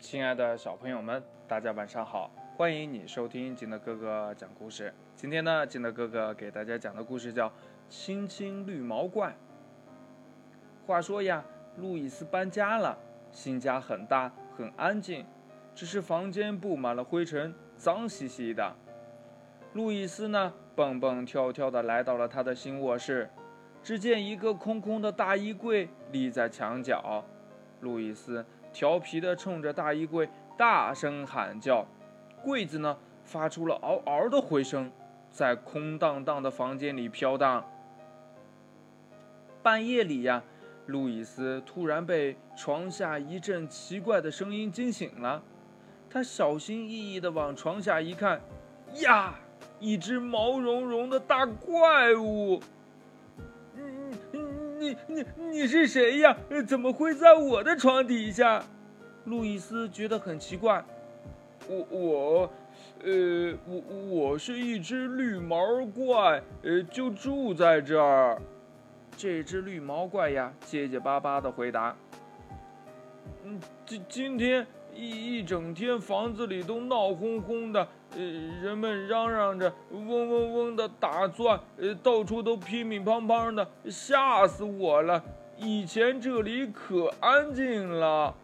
亲爱的小朋友们，大家晚上好！欢迎你收听金德哥哥讲故事。今天呢，金德哥哥给大家讲的故事叫《青青绿毛怪》。话说呀，路易斯搬家了，新家很大很安静，只是房间布满了灰尘，脏兮兮的。路易斯呢，蹦蹦跳跳的来到了他的新卧室，只见一个空空的大衣柜立在墙角。路易斯。调皮地冲着大衣柜大声喊叫，柜子呢发出了嗷嗷的回声，在空荡荡的房间里飘荡。半夜里呀，路易斯突然被床下一阵奇怪的声音惊醒了，他小心翼翼地往床下一看，呀，一只毛茸茸的大怪物！你你是谁呀？怎么会在我的床底下？路易斯觉得很奇怪。我我，呃，我我是一只绿毛怪，呃，就住在这儿。这只绿毛怪呀，结结巴巴的回答：“嗯，今今天一一整天房子里都闹哄哄的。”呃，人们嚷嚷着，嗡嗡嗡的打转，呃，到处都乒乒乓乓的，吓死我了！以前这里可安静了，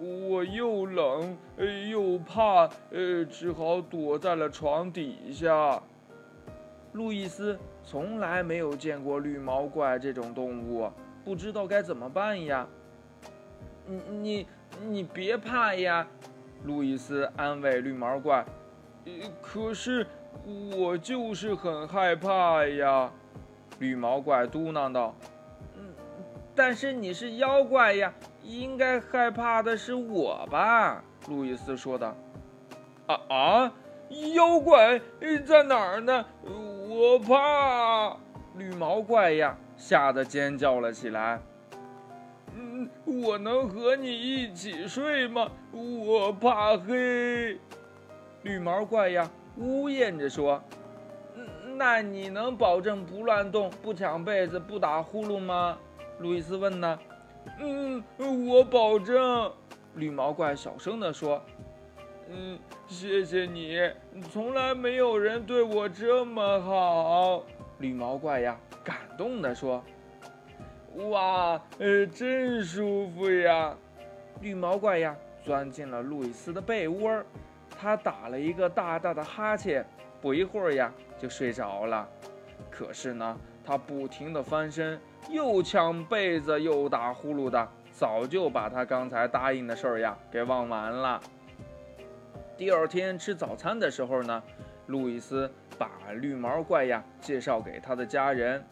我又冷，呃，又怕，呃，只好躲在了床底下。路易斯从来没有见过绿毛怪这种动物，不知道该怎么办呀。你你你别怕呀，路易斯安慰绿毛怪。可是我就是很害怕呀，绿毛怪嘟囔道。嗯，但是你是妖怪呀，应该害怕的是我吧？路易斯说道。啊啊，妖怪在哪儿呢？我怕！绿毛怪呀，吓得尖叫了起来。嗯，我能和你一起睡吗？我怕黑。绿毛怪呀，呜咽着说：“那你能保证不乱动、不抢被子、不打呼噜吗？”路易斯问呢。“嗯，我保证。”绿毛怪小声地说。“嗯，谢谢你，从来没有人对我这么好。”绿毛怪呀，感动地说。“哇，呃，真舒服呀！”绿毛怪呀，钻进了路易斯的被窝。他打了一个大大的哈欠，不一会儿呀就睡着了。可是呢，他不停地翻身，又抢被子，又打呼噜的，早就把他刚才答应的事儿呀给忘完了。第二天吃早餐的时候呢，路易斯把绿毛怪呀介绍给他的家人。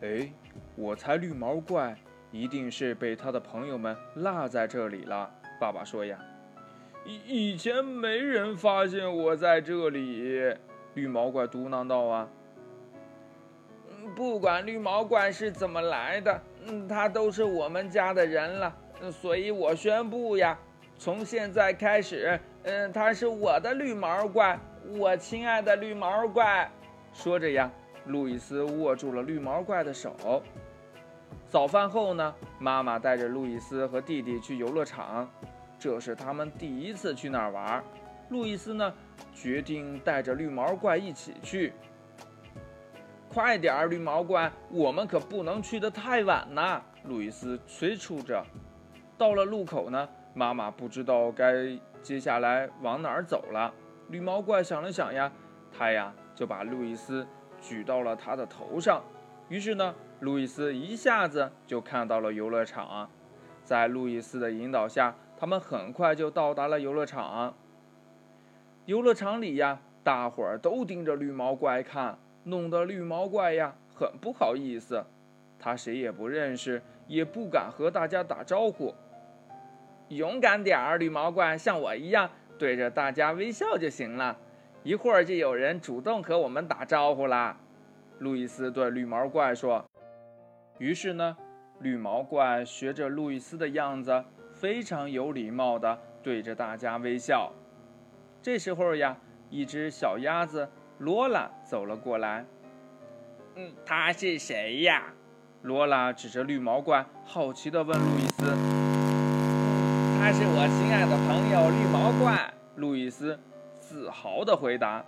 哎，我猜绿毛怪一定是被他的朋友们落在这里了。爸爸说呀。以以前没人发现我在这里，绿毛怪嘟囔道：“啊，不管绿毛怪是怎么来的，嗯，他都是我们家的人了，所以我宣布呀，从现在开始，嗯，他是我的绿毛怪，我亲爱的绿毛怪。”说着呀，路易斯握住了绿毛怪的手。早饭后呢，妈妈带着路易斯和弟弟去游乐场。这是他们第一次去那儿玩，路易斯呢决定带着绿毛怪一起去。快点儿，绿毛怪，我们可不能去得太晚呐！路易斯催促着。到了路口呢，妈妈不知道该接下来往哪儿走了。绿毛怪想了想呀，他呀就把路易斯举到了他的头上。于是呢，路易斯一下子就看到了游乐场，在路易斯的引导下。他们很快就到达了游乐场。游乐场里呀，大伙儿都盯着绿毛怪看，弄得绿毛怪呀很不好意思。他谁也不认识，也不敢和大家打招呼。勇敢点儿，绿毛怪，像我一样对着大家微笑就行了。一会儿就有人主动和我们打招呼啦。路易斯对绿毛怪说。于是呢，绿毛怪学着路易斯的样子。非常有礼貌地对着大家微笑。这时候呀，一只小鸭子罗拉走了过来。嗯，他是谁呀？罗拉指着绿毛怪，好奇地问路易斯。他他是我亲爱的朋友绿毛怪。路易斯自豪地回答：“啊，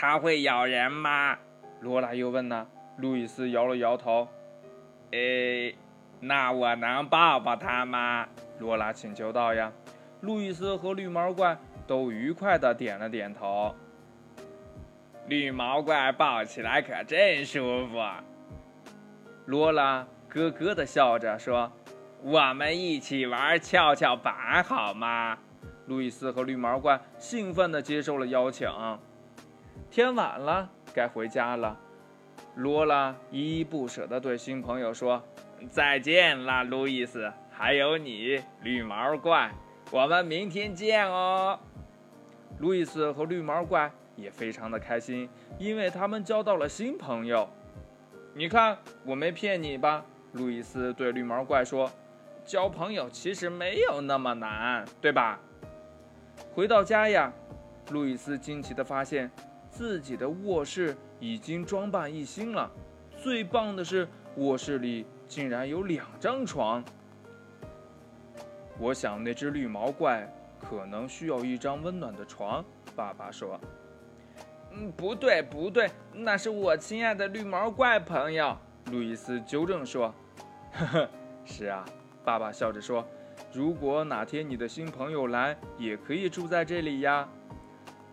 他会咬人吗？”罗拉又问呢。路易斯摇了摇头：“诶，那我能抱抱他吗？”罗拉请求道。呀，路易斯和绿毛怪都愉快地点了点头。绿毛怪抱起来可真舒服。罗拉咯咯地笑着说：“我们一起玩跷跷板好吗？”路易斯和绿毛怪兴奋地接受了邀请。天晚了，该回家了。罗拉依依不舍地对新朋友说：“再见啦，路易斯，还有你，绿毛怪，我们明天见哦。”路易斯和绿毛怪也非常的开心，因为他们交到了新朋友。你看，我没骗你吧？路易斯对绿毛怪说：“交朋友其实没有那么难，对吧？”回到家呀，路易斯惊奇地发现，自己的卧室已经装扮一新了。最棒的是，卧室里竟然有两张床。我想那只绿毛怪可能需要一张温暖的床。爸爸说：“嗯，不对，不对，那是我亲爱的绿毛怪朋友。”路易斯纠正说：“呵呵，是啊。”爸爸笑着说。如果哪天你的新朋友来，也可以住在这里呀。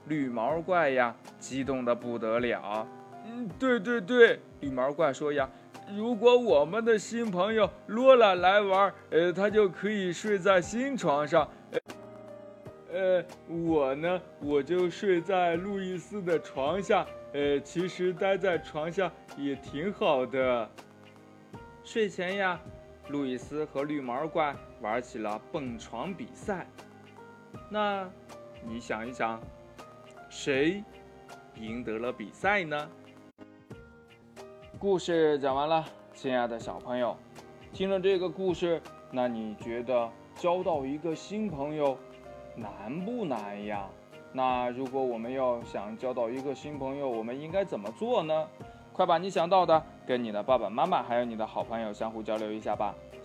绿毛怪呀，激动的不得了。嗯，对对对，绿毛怪说呀，如果我们的新朋友罗拉来玩，呃，他就可以睡在新床上。呃，我呢，我就睡在路易斯的床下。呃，其实待在床下也挺好的。睡前呀。路易斯和绿毛怪玩起了蹦床比赛。那，你想一想，谁赢得了比赛呢？故事讲完了，亲爱的小朋友，听了这个故事，那你觉得交到一个新朋友难不难呀？那如果我们要想交到一个新朋友，我们应该怎么做呢？快把你想到的跟你的爸爸妈妈还有你的好朋友相互交流一下吧。